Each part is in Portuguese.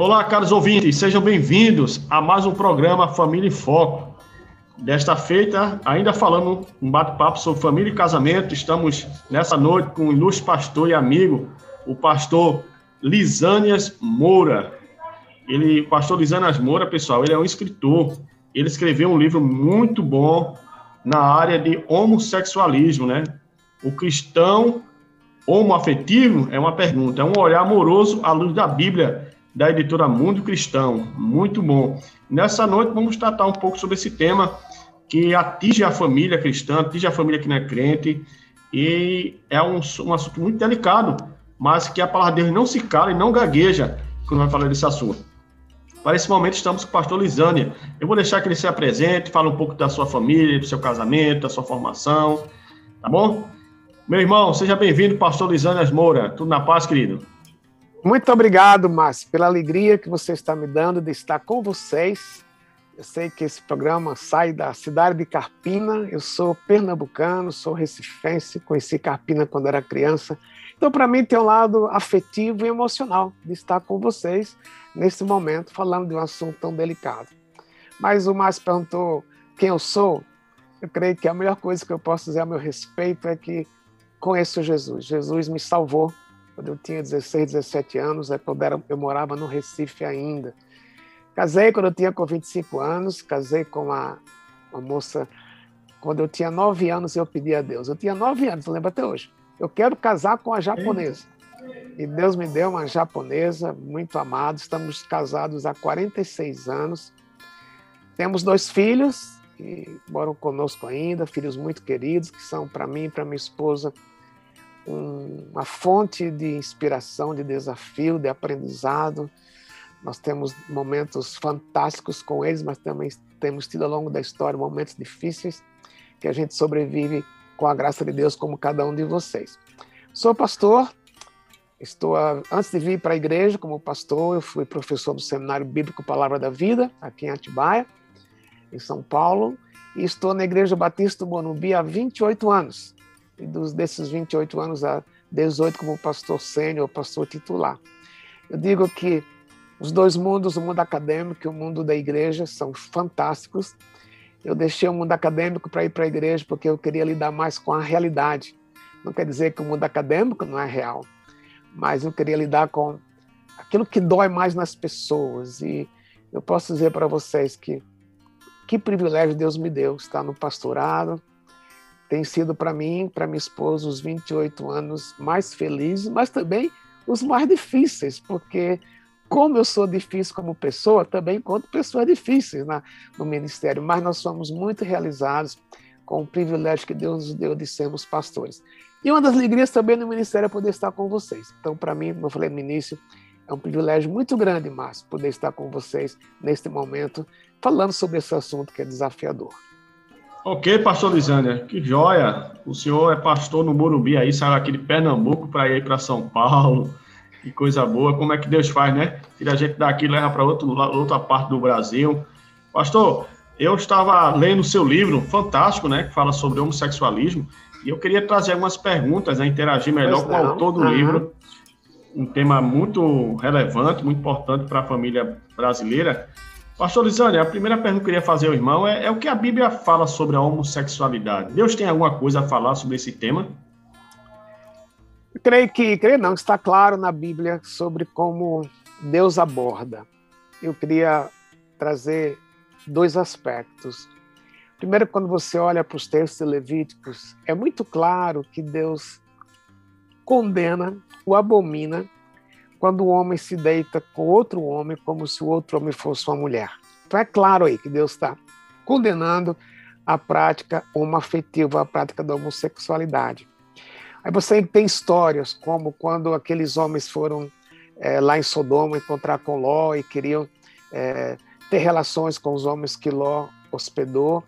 Olá, caros ouvintes, sejam bem-vindos a mais um programa Família em Foco. Desta feita, ainda falando um bate-papo sobre família e casamento, estamos nessa noite com o ilustre pastor e amigo, o pastor Lisânias Moura. Ele, o pastor Lisânias Moura, pessoal, ele é um escritor. Ele escreveu um livro muito bom na área de homossexualismo, né? O cristão homoafetivo é uma pergunta, é um olhar amoroso à luz da Bíblia da editora Mundo Cristão. Muito bom. Nessa noite vamos tratar um pouco sobre esse tema que atinge a família cristã, atinge a família que não é crente, e é um, um assunto muito delicado, mas que a palavra de Deus não se cala e não gagueja quando vai falar desse assunto. Para esse momento estamos com o pastor Lisânia. Eu vou deixar que ele se apresente, fale um pouco da sua família, do seu casamento, da sua formação, tá bom? Meu irmão, seja bem-vindo, pastor Lisânia Moura. Tudo na paz, querido? Muito obrigado, Márcio, pela alegria que você está me dando de estar com vocês. Eu sei que esse programa sai da cidade de Carpina. Eu sou pernambucano, sou recifense, conheci Carpina quando era criança. Então, para mim, tem um lado afetivo e emocional de estar com vocês nesse momento, falando de um assunto tão delicado. Mas o Márcio perguntou quem eu sou. Eu creio que a melhor coisa que eu posso dizer a meu respeito é que conheço Jesus. Jesus me salvou quando eu tinha 16, 17 anos, é eu, eu morava no Recife ainda. Casei quando eu tinha com 25 anos, casei com uma, uma moça quando eu tinha 9 anos eu pedi a Deus. Eu tinha 9 anos, lembro até hoje. Eu quero casar com a japonesa. E Deus me deu uma japonesa muito amada. Estamos casados há 46 anos. Temos dois filhos que moram conosco ainda, filhos muito queridos, que são para mim e para minha esposa uma fonte de inspiração, de desafio, de aprendizado. Nós temos momentos fantásticos com eles, mas também temos tido ao longo da história momentos difíceis que a gente sobrevive com a graça de Deus, como cada um de vocês. Sou pastor, estou antes de vir para a igreja como pastor, eu fui professor do Seminário Bíblico Palavra da Vida, aqui em Atibaia, em São Paulo, e estou na Igreja Batista do Morumbi há 28 anos dos, desses 28 anos a 18 como pastor sênior, pastor titular. Eu digo que os dois mundos, o mundo acadêmico e o mundo da igreja, são fantásticos. Eu deixei o mundo acadêmico para ir para a igreja porque eu queria lidar mais com a realidade. Não quer dizer que o mundo acadêmico não é real, mas eu queria lidar com aquilo que dói mais nas pessoas. E eu posso dizer para vocês que que privilégio Deus me deu estar no pastorado, tem sido para mim, para minha esposa, os 28 anos mais felizes, mas também os mais difíceis, porque como eu sou difícil como pessoa, também encontro pessoas difíceis na, no ministério, mas nós somos muito realizados com o privilégio que Deus nos deu de sermos pastores. E uma das alegrias também no ministério é poder estar com vocês. Então, para mim, como eu falei no início, é um privilégio muito grande, Márcio, poder estar com vocês neste momento, falando sobre esse assunto que é desafiador. Ok, pastor Lisânia, que joia. O senhor é pastor no Morumbi aí, saiu aqui de Pernambuco para ir para São Paulo. Que coisa boa. Como é que Deus faz, né? Tira a gente daqui e leva para outra parte do Brasil. Pastor, eu estava lendo o seu livro, fantástico, né? Que fala sobre homossexualismo. E eu queria trazer algumas perguntas, né, interagir melhor com o autor do uhum. livro. Um tema muito relevante, muito importante para a família brasileira. Pastor Lisane, a primeira pergunta que eu queria fazer ao irmão é, é, o que a Bíblia fala sobre a homossexualidade. Deus tem alguma coisa a falar sobre esse tema? Creio que, creio não, está claro na Bíblia sobre como Deus aborda. Eu queria trazer dois aspectos. Primeiro, quando você olha para os textos levíticos, é muito claro que Deus condena, o abomina quando o homem se deita com outro homem como se o outro homem fosse uma mulher. Então é claro aí que Deus está condenando a prática homoafetiva, a prática da homossexualidade. Aí você tem histórias como quando aqueles homens foram é, lá em Sodoma encontrar com Ló e queriam é, ter relações com os homens que Ló hospedou.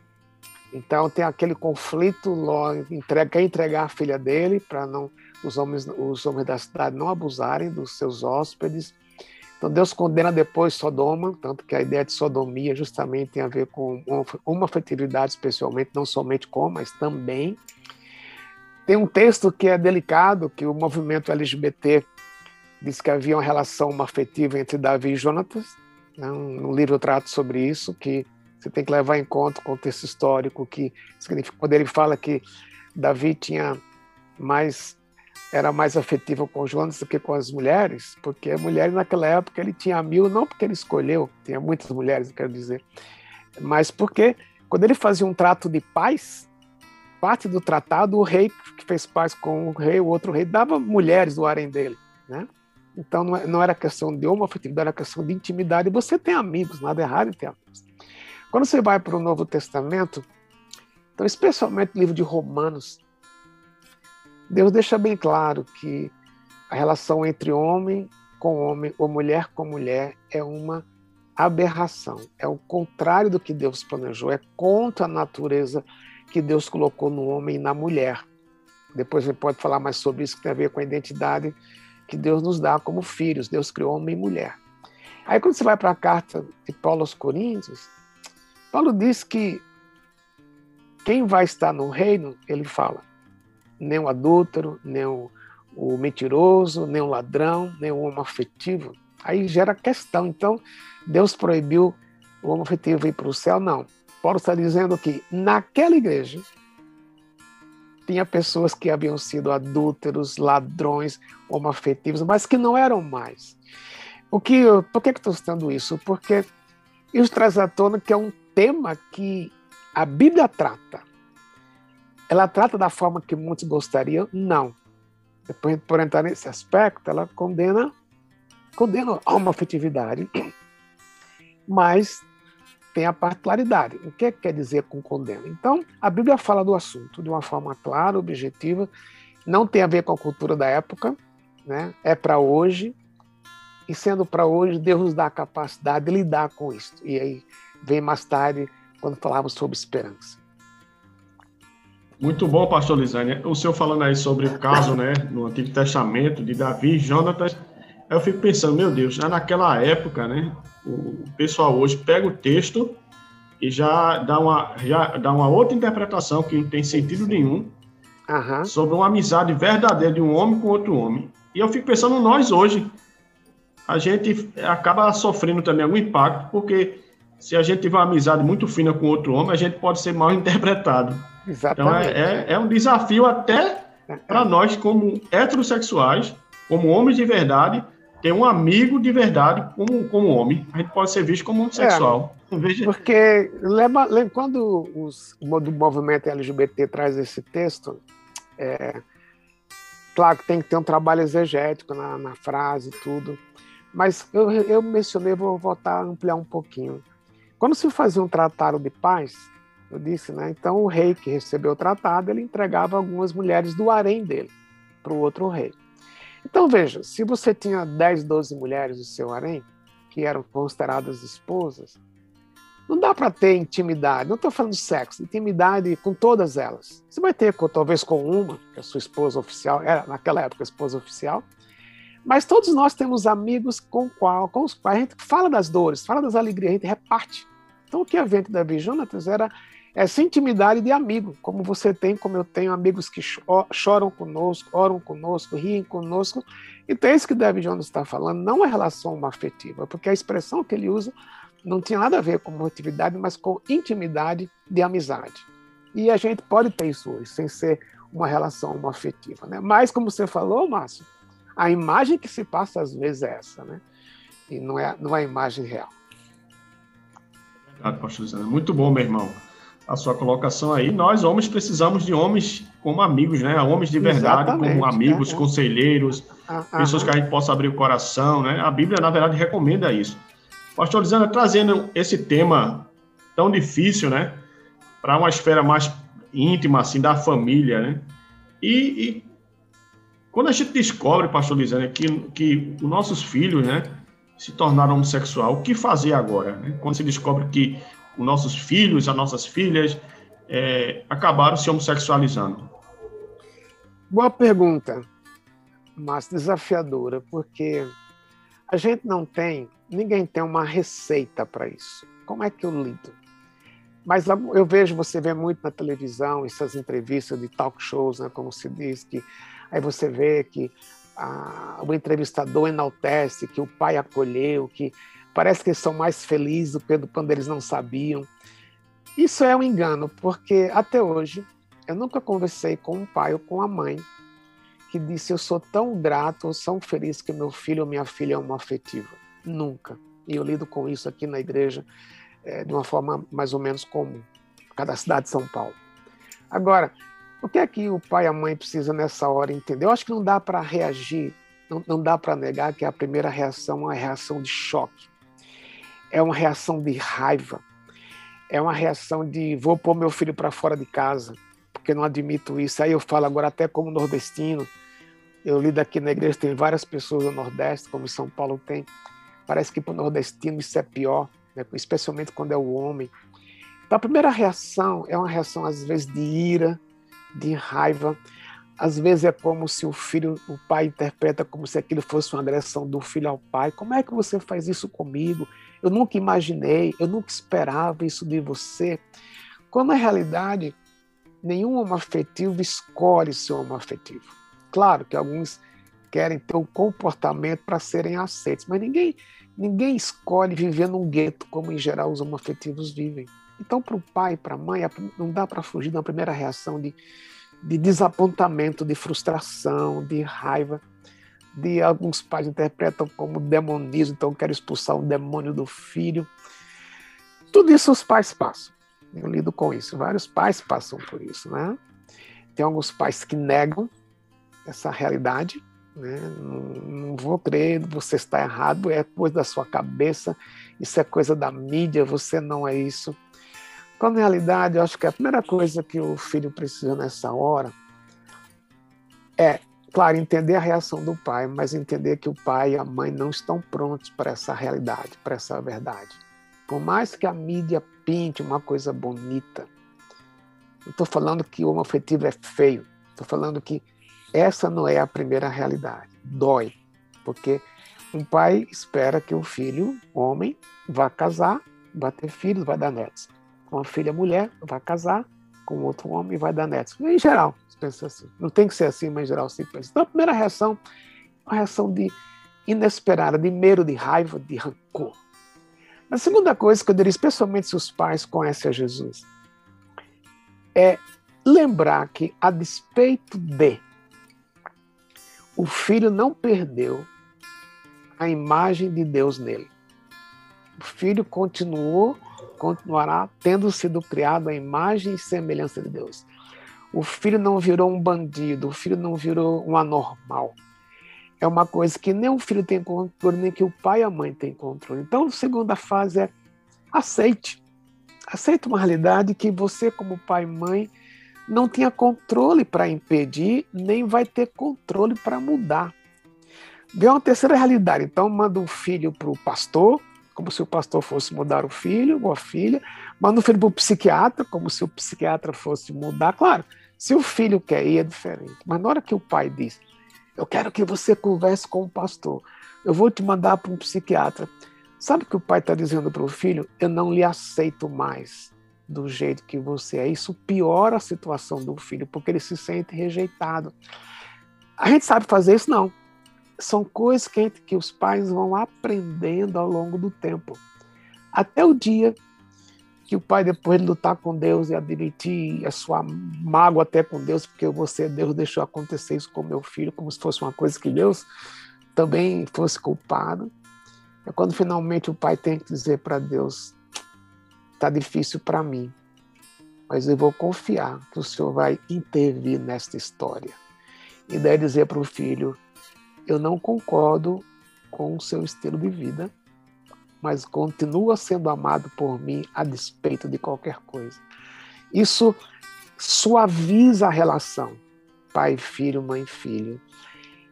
Então tem aquele conflito, Ló entrega, quer entregar a filha dele para não os homens, os homens da cidade não abusarem dos seus hóspedes. Então Deus condena depois Sodoma, tanto que a ideia de sodomia justamente tem a ver com uma afetividade especialmente, não somente com, mas também. Tem um texto que é delicado, que o movimento LGBT diz que havia uma relação afetiva entre Davi e Jonatas. Né? No livro eu trato sobre isso, que você tem que levar em conta o contexto histórico, que significa, quando ele fala que Davi tinha mais era mais afetivo com Jonas do que com as mulheres, porque a mulher naquela época ele tinha mil, não porque ele escolheu, tinha muitas mulheres, eu quero dizer, mas porque quando ele fazia um trato de paz, parte do tratado, o rei que fez paz com o rei, o outro rei, dava mulheres do harém dele, né? Então não, não era questão de homoafetividade, era questão de intimidade. Você tem amigos, nada errado em ter amigos. Quando você vai para o Novo Testamento, então especialmente o livro de Romanos, Deus deixa bem claro que a relação entre homem com homem ou mulher com mulher é uma aberração, é o contrário do que Deus planejou, é contra a natureza que Deus colocou no homem e na mulher. Depois gente pode falar mais sobre isso, que tem a ver com a identidade que Deus nos dá como filhos. Deus criou homem e mulher. Aí quando você vai para a carta de Paulo aos Coríntios, Paulo diz que quem vai estar no reino, ele fala, nem o adúltero, nem o, o mentiroso, nem o ladrão, nem o homoafetivo. Aí gera questão. Então, Deus proibiu o homoafetivo ir para o céu? Não. Paulo está dizendo que naquela igreja tinha pessoas que haviam sido adúlteros, ladrões, homoafetivos, mas que não eram mais. O que, por que, que estou citando isso? Porque isso traz à tona que é um tema que a Bíblia trata. Ela trata da forma que muitos gostariam? Não. Depois, por entrar nesse aspecto, ela condena, condena a homoafetividade, mas tem a particularidade. O que, é que quer dizer com condena? Então, a Bíblia fala do assunto de uma forma clara, objetiva, não tem a ver com a cultura da época, né? é para hoje, e sendo para hoje, Deus nos dá a capacidade de lidar com isso. E aí vem mais tarde, quando falamos sobre esperança. Muito bom, pastor Lisânia. O senhor falando aí sobre o caso, né, no Antigo Testamento, de Davi e Jonatas, eu fico pensando, meu Deus, já naquela época, né, o pessoal hoje pega o texto e já dá uma, já dá uma outra interpretação que não tem sentido nenhum uhum. sobre uma amizade verdadeira de um homem com outro homem. E eu fico pensando, nós hoje, a gente acaba sofrendo também algum impacto, porque se a gente tiver uma amizade muito fina com outro homem, a gente pode ser mal interpretado. Exatamente. Então é, é, é um desafio até para nós, como heterossexuais, como homens de verdade, ter um amigo de verdade como, como homem. A gente pode ser visto como homossexual. É. Porque lembra, lembra, quando os, o movimento LGBT traz esse texto, é, claro que tem que ter um trabalho exegético na, na frase e tudo, mas eu, eu mencionei, vou voltar a ampliar um pouquinho. Quando se fazia um tratado de paz, eu disse, né? Então o rei que recebeu o tratado, ele entregava algumas mulheres do harém dele para o outro rei. Então veja, se você tinha 10, 12 mulheres do seu harém, que eram consideradas esposas, não dá para ter intimidade, não estou falando de sexo, intimidade com todas elas. Você vai ter talvez com uma, que é a sua esposa oficial, era naquela época a esposa oficial, mas todos nós temos amigos com, qual, com os quais a gente fala das dores, fala das alegrias, a gente reparte. Então o que havia entre Davi e Jonatas era essa intimidade de amigo, como você tem, como eu tenho amigos que choram conosco, oram conosco, riem conosco. Então é isso que David Jones está falando, não é relação afetiva, porque a expressão que ele usa não tinha nada a ver com motividade, mas com intimidade de amizade. E a gente pode ter isso hoje, sem ser uma relação afetiva. Né? Mas, como você falou, Márcio, a imagem que se passa às vezes é essa, né? E não é, não é a imagem real. Obrigado, pastor Zé. Muito bom, meu irmão a sua colocação aí. Nós, homens, precisamos de homens como amigos, né? Homens de verdade, Exatamente, como amigos, é, conselheiros, ah, pessoas que a gente possa abrir o coração, né? A Bíblia, na verdade, recomenda isso. Pastor trazendo esse tema tão difícil, né? Para uma esfera mais íntima, assim, da família, né? E, e Quando a gente descobre, pastor Lisânia, que, que os nossos filhos, né, se tornaram homossexual, o que fazer agora? Né? Quando se descobre que os nossos filhos, as nossas filhas, é, acabaram se homossexualizando? Boa pergunta, mas desafiadora, porque a gente não tem, ninguém tem uma receita para isso. Como é que eu lido? Mas eu vejo, você vê muito na televisão, essas entrevistas de talk shows, né, como se diz, que aí você vê que a, o entrevistador enaltece, que o pai acolheu, que parece que eles são mais felizes do que quando eles não sabiam. Isso é um engano, porque até hoje eu nunca conversei com um pai ou com a mãe que disse eu sou tão grato ou tão feliz que meu filho ou minha filha é uma afetiva. Nunca. E eu lido com isso aqui na igreja é, de uma forma mais ou menos comum, cada cidade de São Paulo. Agora, o que é que o pai e a mãe precisam nessa hora entender? Eu acho que não dá para reagir, não, não dá para negar que a primeira reação é uma reação de choque, é uma reação de raiva, é uma reação de vou pôr meu filho para fora de casa, porque não admito isso. Aí eu falo agora até como nordestino, eu lido aqui na igreja, tem várias pessoas do Nordeste, como em São Paulo tem. Parece que para o nordestino isso é pior né? especialmente quando é o homem. Então, a primeira reação é uma reação, às vezes, de ira, de raiva. Às vezes é como se o filho, o pai interpreta como se aquilo fosse uma agressão do filho ao pai. Como é que você faz isso comigo? Eu nunca imaginei, eu nunca esperava isso de você. Quando na realidade, nenhum homo afetivo escolhe ser homo afetivo. Claro que alguns querem ter um comportamento para serem aceitos, mas ninguém Ninguém escolhe viver num gueto, como em geral os homoafetivos vivem. Então, para o pai, para a mãe, não dá para fugir da primeira reação de, de desapontamento, de frustração, de raiva. De alguns pais interpretam como demonismo, então quero expulsar o demônio do filho. Tudo isso os pais passam. Eu lido com isso. Vários pais passam por isso, né? Tem alguns pais que negam essa realidade, né? Não, não vou crer, você está errado, é coisa da sua cabeça, isso é coisa da mídia, você não é isso. Quando na realidade, eu acho que a primeira coisa que o filho precisa nessa hora é, claro, entender a reação do pai, mas entender que o pai e a mãe não estão prontos para essa realidade, para essa verdade. Por mais que a mídia pinte uma coisa bonita, não estou falando que o homoafetivo é feio, estou falando que essa não é a primeira realidade. Dói, porque um pai espera que o filho, homem, vá casar, vá ter filhos, vai dar netos. Uma filha mulher vai casar com outro homem e vai dar netos. Em geral, se pensa assim. Não tem que ser assim, mas em geral se pensa. Então, a primeira reação é uma reação de inesperada, de medo, de raiva, de rancor. A segunda coisa que eu diria, especialmente se os pais conhecem a Jesus, é lembrar que, a despeito de o filho não perdeu a imagem de Deus nele. O filho continuou, continuará tendo sido criado a imagem e semelhança de Deus. O filho não virou um bandido, o filho não virou um anormal. É uma coisa que nem o filho tem controle, nem que o pai e a mãe têm controle. Então, a segunda fase é aceite. Aceite uma realidade que você, como pai e mãe, não tinha controle para impedir, nem vai ter controle para mudar. Vê uma terceira realidade. Então, manda um filho para o pastor, como se o pastor fosse mudar o filho ou a filha, manda um filho para o psiquiatra, como se o psiquiatra fosse mudar. Claro, se o filho quer ir, é diferente. Mas na hora que o pai diz, eu quero que você converse com o pastor, eu vou te mandar para um psiquiatra. Sabe o que o pai está dizendo para o filho? Eu não lhe aceito mais do jeito que você é. Isso piora a situação do filho, porque ele se sente rejeitado. A gente sabe fazer isso? Não. São coisas que, que os pais vão aprendendo ao longo do tempo. Até o dia que o pai, depois de lutar com Deus e admitir a sua mágoa até com Deus, porque você, Deus, deixou acontecer isso com meu filho, como se fosse uma coisa que Deus também fosse culpado. É quando finalmente o pai tem que dizer para Deus: Está difícil para mim, mas eu vou confiar que o Senhor vai intervir nesta história. E daí dizer para o filho: Eu não concordo com o seu estilo de vida, mas continua sendo amado por mim a despeito de qualquer coisa. Isso suaviza a relação pai, filho, mãe, filho.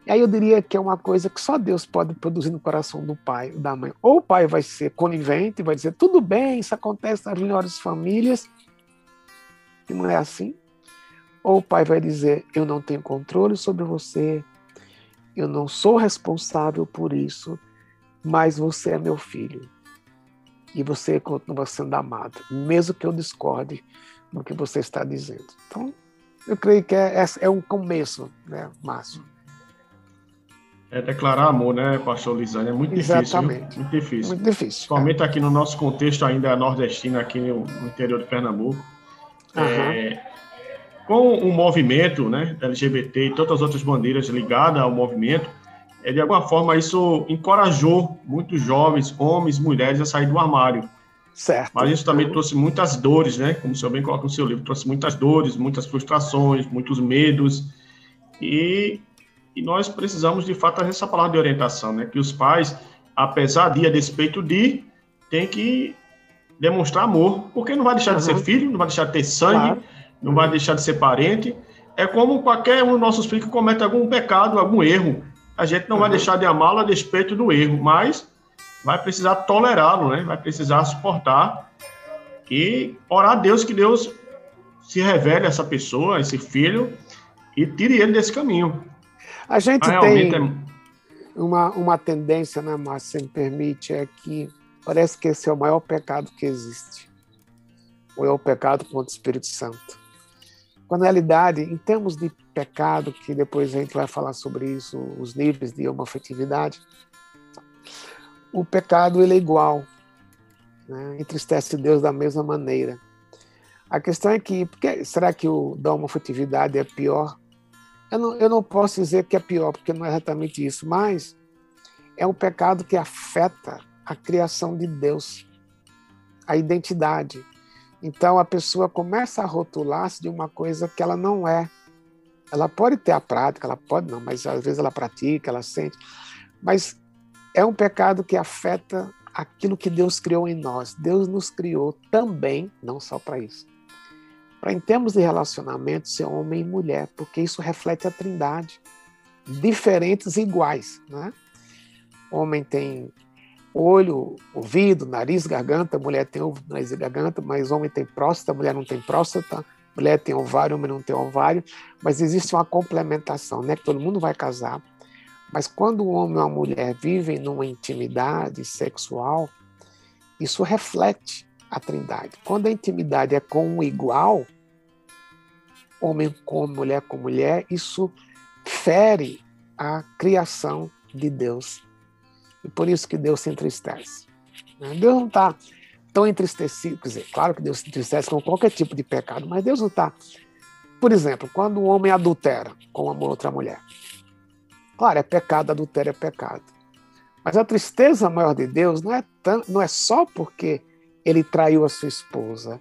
E aí eu diria que é uma coisa que só Deus pode produzir no coração do pai, da mãe. Ou o pai vai ser conivente, vai dizer, tudo bem, isso acontece nas melhores famílias, e não é assim. Ou o pai vai dizer, eu não tenho controle sobre você, eu não sou responsável por isso, mas você é meu filho. E você continua sendo amado, mesmo que eu discorde do que você está dizendo. Então, eu creio que é, é um começo, né, Márcio? É declarar amor, né, pastor Lisane? É muito Exatamente. difícil. Viu? Muito difícil. Muito difícil. Principalmente é. aqui no nosso contexto ainda nordestino, aqui no, no interior de Pernambuco. Uhum. É, com o movimento né, LGBT e todas as outras bandeiras ligadas ao movimento, é, de alguma forma isso encorajou muitos jovens, homens, mulheres a sair do armário. Certo. Mas isso também trouxe muitas dores, né? Como o senhor bem coloca no seu livro, trouxe muitas dores, muitas frustrações, muitos medos. E e nós precisamos, de fato, essa palavra de orientação, né? Que os pais, apesar de, a despeito de, tem que demonstrar amor, porque não vai deixar de ser filho, não vai deixar de ter sangue, claro. Não vai deixar de ser parente. É como qualquer um dos nossos filhos que comete algum pecado, algum erro. A gente não uhum. vai deixar de amá-lo a despeito do erro, mas vai precisar tolerá-lo, né? Vai precisar suportar e orar a Deus que Deus se revele a essa pessoa, a esse filho, e tire ele desse caminho. A gente ah, tem é... uma, uma tendência, né, Márcio, se me permite, é que parece que esse é o maior pecado que existe. Ou é o pecado contra o Espírito Santo. Quando, na realidade, em termos de pecado, que depois a gente vai falar sobre isso, os níveis de homofetividade, o pecado ele é igual, né? entristece Deus da mesma maneira. A questão é que, porque, será que o da homofetividade é pior eu não, eu não posso dizer que é pior, porque não é exatamente isso, mas é um pecado que afeta a criação de Deus, a identidade. Então a pessoa começa a rotular-se de uma coisa que ela não é. Ela pode ter a prática, ela pode não, mas às vezes ela pratica, ela sente. Mas é um pecado que afeta aquilo que Deus criou em nós. Deus nos criou também, não só para isso, para, em termos de relacionamento, ser homem e mulher, porque isso reflete a trindade. Diferentes e iguais. Né? Homem tem olho, ouvido, nariz, garganta, mulher tem ovo, nariz e garganta, mas homem tem próstata, mulher não tem próstata, mulher tem ovário, homem não tem ovário, mas existe uma complementação, né? Que todo mundo vai casar, mas quando o homem ou a mulher vivem numa intimidade sexual, isso reflete a trindade. Quando a intimidade é com um igual, homem com mulher com mulher, isso fere a criação de Deus. E por isso que Deus se entristece. Né? Deus não está tão entristecido, quer dizer, claro que Deus se entristece com qualquer tipo de pecado, mas Deus não está. Por exemplo, quando o homem adultera com uma outra mulher. Claro, é pecado, adultério é pecado. Mas a tristeza maior de Deus não é, tão, não é só porque ele traiu a sua esposa.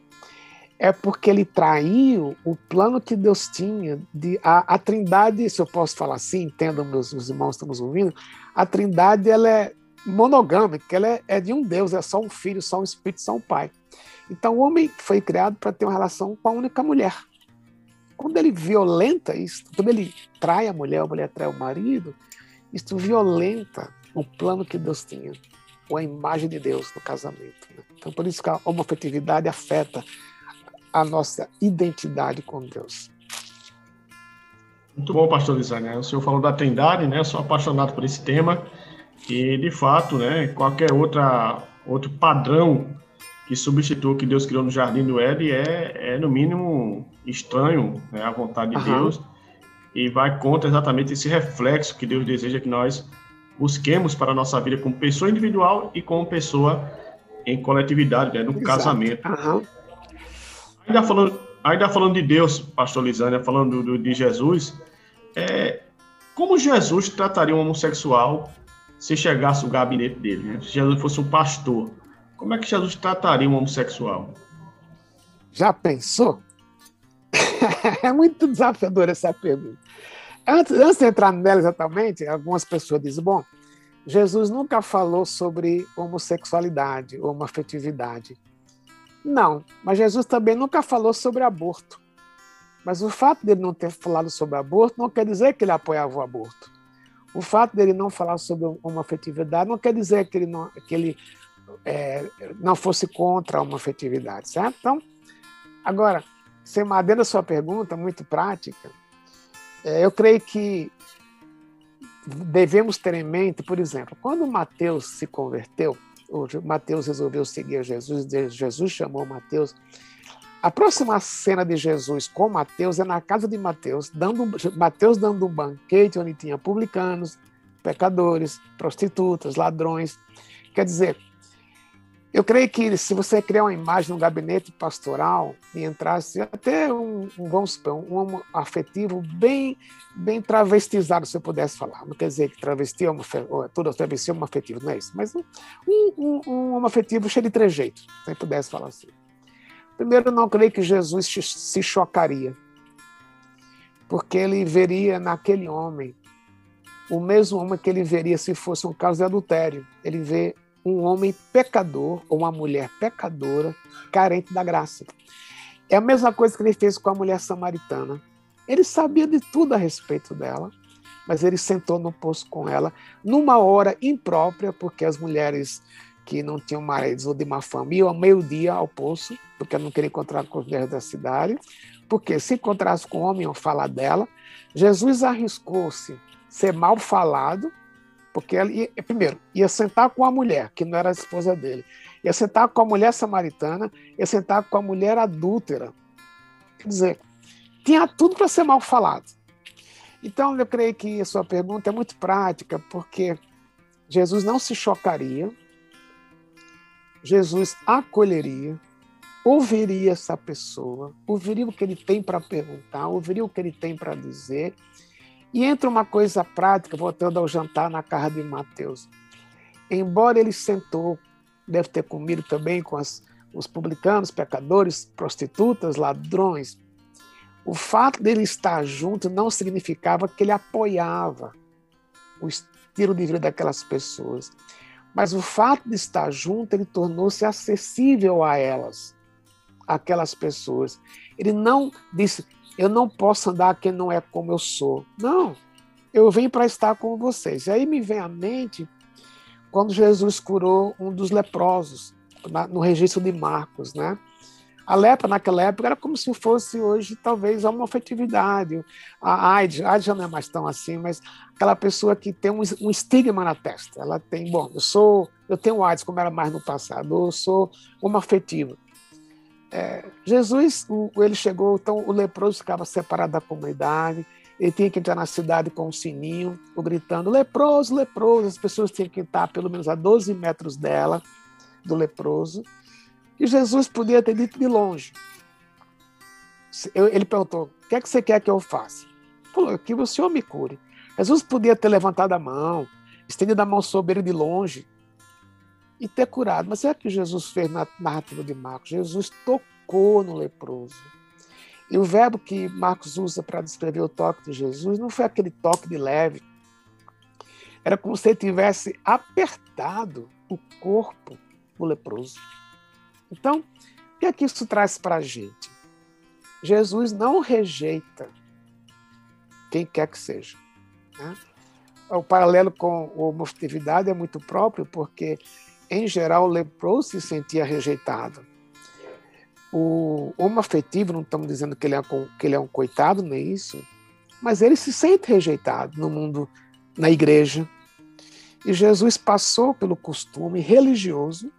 É porque ele traiu o plano que Deus tinha de a, a Trindade, se eu posso falar assim, entendam meus irmãos estamos ouvindo, a Trindade ela é monogâmica, ela é, é de um Deus, é só um filho, só um espírito, só um pai. Então o homem foi criado para ter uma relação com a única mulher. Quando ele violenta isso, quando ele trai a mulher, a mulher trai o marido, isso violenta o plano que Deus tinha ou a imagem de Deus no casamento. Né? Então, por isso que a homofetividade afeta a nossa identidade com Deus. Muito bom, pastor. O senhor falou da trindade, né? Eu sou apaixonado por esse tema. E, de fato, né, qualquer outra, outro padrão que substitua o que Deus criou no Jardim do Éden é, é no mínimo, estranho né, à vontade de uhum. Deus e vai contra exatamente esse reflexo que Deus deseja que nós busquemos para a nossa vida como pessoa individual e como pessoa em coletividade, né, no Exato. casamento. Uhum. Ainda, falando, ainda falando de Deus, pastor Lisânia, falando do, de Jesus, é, como Jesus trataria um homossexual se chegasse o gabinete dele? Né? Se Jesus fosse um pastor, como é que Jesus trataria um homossexual? Já pensou? é muito desafiador essa pergunta. Antes, antes de entrar nela exatamente, algumas pessoas dizem: bom, Jesus nunca falou sobre homossexualidade ou afetividade. Não, mas Jesus também nunca falou sobre aborto. Mas o fato dele não ter falado sobre aborto não quer dizer que ele apoiava o aborto. O fato dele não falar sobre uma afetividade não quer dizer que ele não, que ele, é, não fosse contra uma afetividade, certo? Então, agora, sem madeira a sua pergunta, muito prática, é, eu creio que devemos ter em mente, por exemplo, quando Mateus se converteu, Mateus resolveu seguir Jesus, Jesus chamou Mateus. A próxima cena de Jesus com Mateus é na casa de Mateus, dando, Mateus dando um banquete onde tinha publicanos, pecadores, prostitutas, ladrões. Quer dizer, eu creio que se você criar uma imagem no gabinete pastoral e entrasse até um, um supor, um afetivo bem, bem travestizado, se eu pudesse falar. Não quer dizer que travesti é uma, toda travesti é uma afetivo, não é isso. Mas um, um, um, um afetivo cheio de trejeitos, se eu pudesse falar assim. Primeiro, não creio que Jesus se chocaria, porque ele veria naquele homem o mesmo homem que ele veria se fosse um caso de adultério. Ele vê um homem pecador ou uma mulher pecadora, carente da graça. É a mesma coisa que ele fez com a mulher samaritana. Ele sabia de tudo a respeito dela, mas ele sentou no poço com ela numa hora imprópria, porque as mulheres que não tinham maridos ou de má fama iam ao meio-dia ao poço, porque não queria encontrar com os mulheres da cidade, porque se encontrasse com homem iam falar dela. Jesus arriscou-se ser mal falado porque ela ia, primeiro, ia sentar com a mulher, que não era a esposa dele, ia sentar com a mulher samaritana, ia sentar com a mulher adúltera. Quer dizer, tinha tudo para ser mal falado. Então, eu creio que a sua pergunta é muito prática, porque Jesus não se chocaria, Jesus acolheria, ouviria essa pessoa, ouviria o que ele tem para perguntar, ouviria o que ele tem para dizer e entra uma coisa prática, voltando ao jantar na casa de Mateus. Embora ele sentou, deve ter comido também com as, os publicanos, pecadores, prostitutas, ladrões, o fato dele estar junto não significava que ele apoiava o estilo de vida daquelas pessoas. Mas o fato de estar junto, ele tornou-se acessível a elas, aquelas pessoas. Ele não disse, eu não posso andar quem não é como eu sou. Não, eu venho para estar com vocês. E aí me vem à mente quando Jesus curou um dos leprosos, no registro de Marcos, né? A lepra naquela época era como se fosse hoje talvez uma afetividade. A AIDS, a AIDS já não é mais tão assim, mas aquela pessoa que tem um, um estigma na testa. Ela tem, bom, eu sou, eu tenho AIDS como era mais no passado, eu sou uma afetiva. É, Jesus, o, ele chegou, então o leproso ficava separado da comunidade, ele tinha que entrar na cidade com um sininho, gritando, leproso, leproso, as pessoas tinham que estar pelo menos a 12 metros dela, do leproso, e Jesus podia ter dito de longe. Ele perguntou, o que é que você quer que eu faça? Falou, que o Senhor me cure. Jesus podia ter levantado a mão, estendido a mão sobre ele de longe, e ter curado. Mas é que Jesus fez na narrativa de Marcos. Jesus tocou no leproso. E o verbo que Marcos usa para descrever o toque de Jesus não foi aquele toque de leve. Era como se ele tivesse apertado o corpo do leproso. Então, o que é que isso traz para a gente? Jesus não rejeita quem quer que seja. Né? O paralelo com a homoafetividade é muito próprio, porque em geral, o leproso se sentia rejeitado. O homo afetivo, não estamos dizendo que ele, é, que ele é um coitado, nem isso, mas ele se sente rejeitado no mundo, na igreja. E Jesus passou pelo costume religioso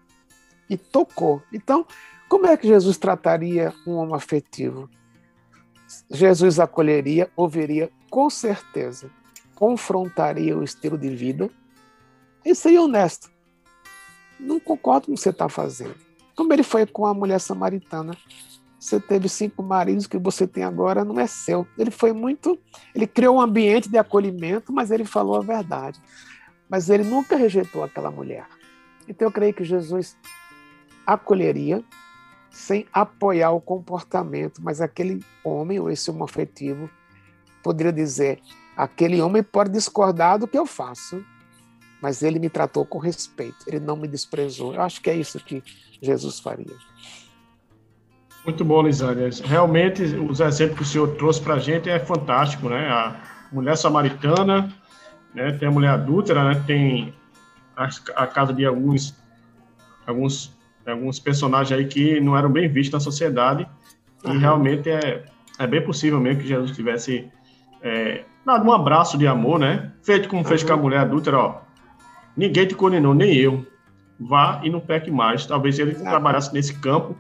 e tocou. Então, como é que Jesus trataria um homo afetivo? Jesus acolheria, ouviria com certeza, confrontaria o estilo de vida e seria honesto não concordo com o que você está fazendo. Como ele foi com a mulher samaritana. Você teve cinco maridos que você tem agora não é seu. Ele foi muito. Ele criou um ambiente de acolhimento, mas ele falou a verdade. Mas ele nunca rejeitou aquela mulher. Então eu creio que Jesus acolheria sem apoiar o comportamento, mas aquele homem, ou esse homoafetivo, poderia dizer: aquele homem pode discordar do que eu faço, mas ele me tratou com respeito, ele não me desprezou. Eu acho que é isso que Jesus faria. Muito bom, Lisânia. Realmente, os exemplos que o senhor trouxe para a gente é fantástico, né? A mulher samaritana, né? Tem a mulher adúltera, né? Tem a, a casa de alguns, alguns, alguns personagens aí que não eram bem vistos na sociedade. Uhum. E realmente é, é bem possível mesmo que Jesus tivesse é, dado um abraço de amor, né? Feito como uhum. fez com a mulher adúltera, ó. Ninguém te condenou, nem eu. Vá e não peque mais. Talvez ele trabalhasse nesse campo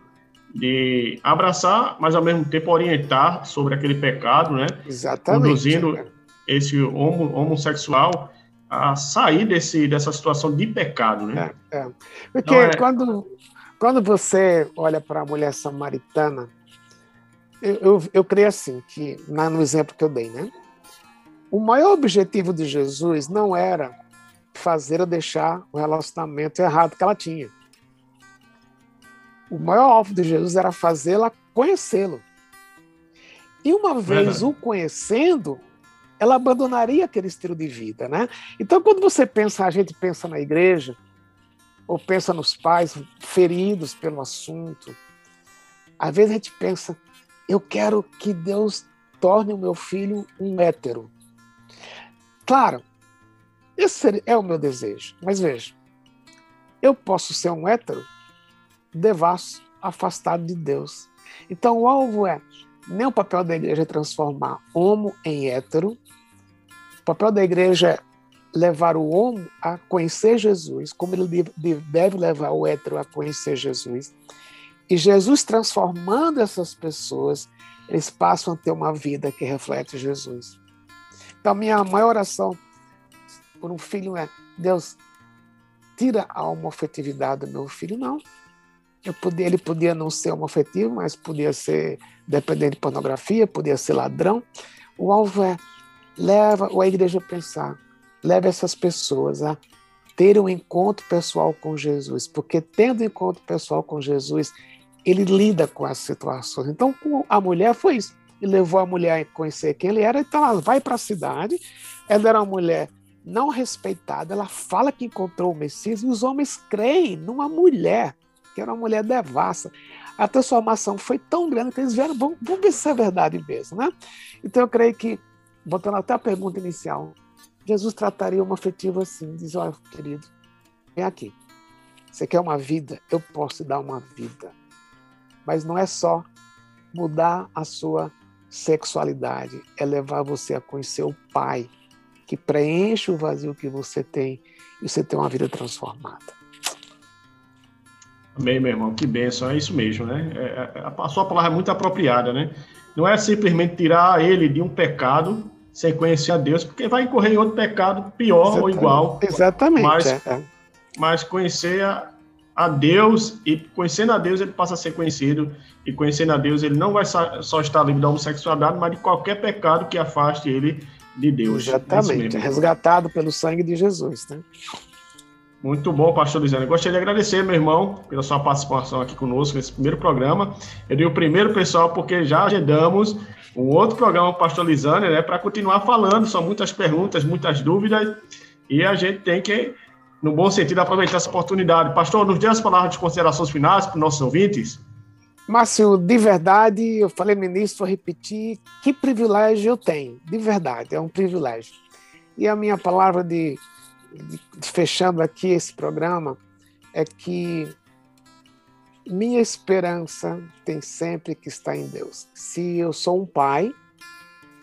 de abraçar, mas ao mesmo tempo orientar sobre aquele pecado, né? Exatamente. Conduzindo esse homo, homossexual a sair desse, dessa situação de pecado, né? É, é. Porque então, é... quando, quando você olha para a mulher samaritana, eu, eu, eu creio assim, que no exemplo que eu dei, né? O maior objetivo de Jesus não era fazer ou deixar o relacionamento errado que ela tinha. O maior alvo de Jesus era fazê-la conhecê-lo. E uma vez o conhecendo, ela abandonaria aquele estilo de vida, né? Então, quando você pensa, a gente pensa na igreja, ou pensa nos pais feridos pelo assunto, às vezes a gente pensa, eu quero que Deus torne o meu filho um hétero. Claro, esse é o meu desejo, mas veja, eu posso ser um hétero devasso, afastado de Deus. Então, o alvo é nem o papel da igreja é transformar homo em hétero, o papel da igreja é levar o homem a conhecer Jesus, como ele deve levar o hétero a conhecer Jesus. E Jesus transformando essas pessoas, eles passam a ter uma vida que reflete Jesus. Então, minha maior oração por um filho é: Deus, tira a homofetividade do meu filho. Não. Podia, ele podia não ser homofetivo, mas podia ser dependente de pornografia, podia ser ladrão. O alvo é leva a igreja a pensar, leva essas pessoas a ter um encontro pessoal com Jesus, porque tendo um encontro pessoal com Jesus, ele lida com as situações. Então, a mulher foi isso. Ele levou a mulher a conhecer quem ele era, então ela vai para a cidade. Ela era uma mulher não respeitada, ela fala que encontrou o Messias e os homens creem numa mulher, que era uma mulher devassa. A transformação foi tão grande que eles vieram, vamos, vamos ver se é verdade mesmo, né? Então eu creio que voltando até a pergunta inicial, Jesus trataria uma afetiva assim, diz, olha, querido, vem aqui. Você quer uma vida? Eu posso te dar uma vida. Mas não é só mudar a sua sexualidade, é levar você a conhecer o Pai, que preenche o vazio que você tem e você tem uma vida transformada. Amém, meu irmão, que bênção, é isso mesmo, né? É, é a sua palavra é muito apropriada, né? Não é simplesmente tirar ele de um pecado sem conhecer a Deus, porque vai incorrer em outro pecado pior Exatamente. ou igual. Exatamente. Mas, é, é. mas conhecer a, a, Deus, e conhecendo a Deus, ele passa a ser conhecido, e conhecendo a Deus, ele não vai só, só estar livre da homossexualidade, mas de qualquer pecado que afaste ele de Deus. Exatamente. É resgatado pelo sangue de Jesus. Né? Muito bom, pastor Luiziano. Gostaria de agradecer, meu irmão, pela sua participação aqui conosco nesse primeiro programa. Eu dei o primeiro, pessoal, porque já agendamos um outro programa, pastor Lisane, né, para continuar falando. São muitas perguntas, muitas dúvidas, e a gente tem que, no bom sentido, aproveitar essa oportunidade. Pastor, nos dê as palavras de considerações finais para os nossos ouvintes. Márcio, de verdade, eu falei início, vou repetir, que privilégio eu tenho, de verdade, é um privilégio. E a minha palavra de fechando aqui esse programa, é que minha esperança tem sempre que estar em Deus. Se eu sou um pai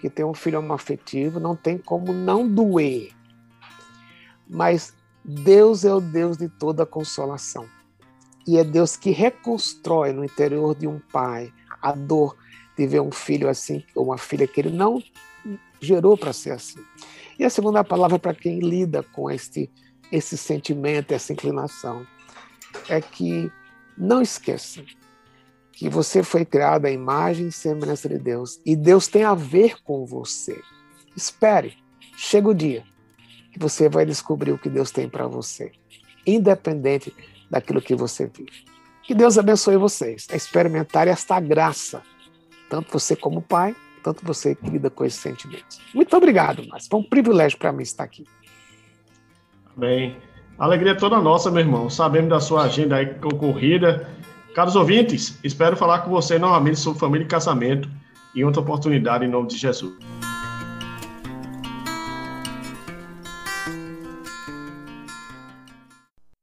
que tem um filho homoafetivo, não tem como não doer. Mas Deus é o Deus de toda consolação. E é Deus que reconstrói no interior de um pai a dor de ver um filho assim, ou uma filha que ele não gerou para ser assim. E a segunda palavra para quem lida com este, esse sentimento, essa inclinação, é que não esqueça que você foi criado à imagem e semelhança de Deus e Deus tem a ver com você. Espere, chega o dia que você vai descobrir o que Deus tem para você, independente daquilo que você vive. Que Deus abençoe vocês a experimentar esta graça, tanto você como pai, tanto você que lida com esses sentimentos. Muito obrigado, mas foi um privilégio para mim estar aqui. Bem, alegria é toda nossa, meu irmão. Sabemos da sua agenda aí concorrida. Caros ouvintes, espero falar com você novamente sobre família e casamento em outra oportunidade, em nome de Jesus.